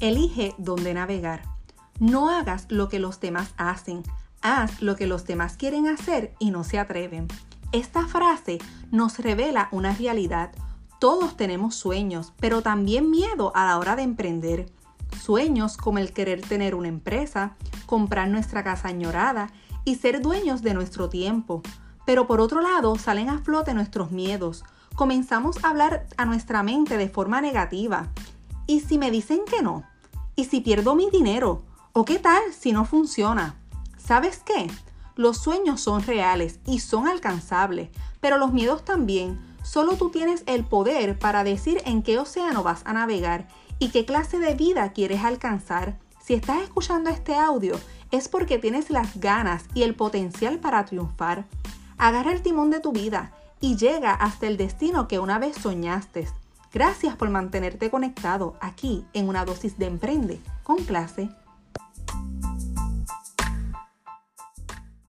Elige dónde navegar. No hagas lo que los demás hacen, haz lo que los demás quieren hacer y no se atreven. Esta frase nos revela una realidad. Todos tenemos sueños, pero también miedo a la hora de emprender. Sueños como el querer tener una empresa, comprar nuestra casa añorada y ser dueños de nuestro tiempo. Pero por otro lado salen a flote nuestros miedos. Comenzamos a hablar a nuestra mente de forma negativa. ¿Y si me dicen que no? ¿Y si pierdo mi dinero? ¿O qué tal si no funciona? ¿Sabes qué? Los sueños son reales y son alcanzables, pero los miedos también. Solo tú tienes el poder para decir en qué océano vas a navegar y qué clase de vida quieres alcanzar. Si estás escuchando este audio es porque tienes las ganas y el potencial para triunfar. Agarra el timón de tu vida y llega hasta el destino que una vez soñaste. Gracias por mantenerte conectado aquí en una dosis de emprende con clase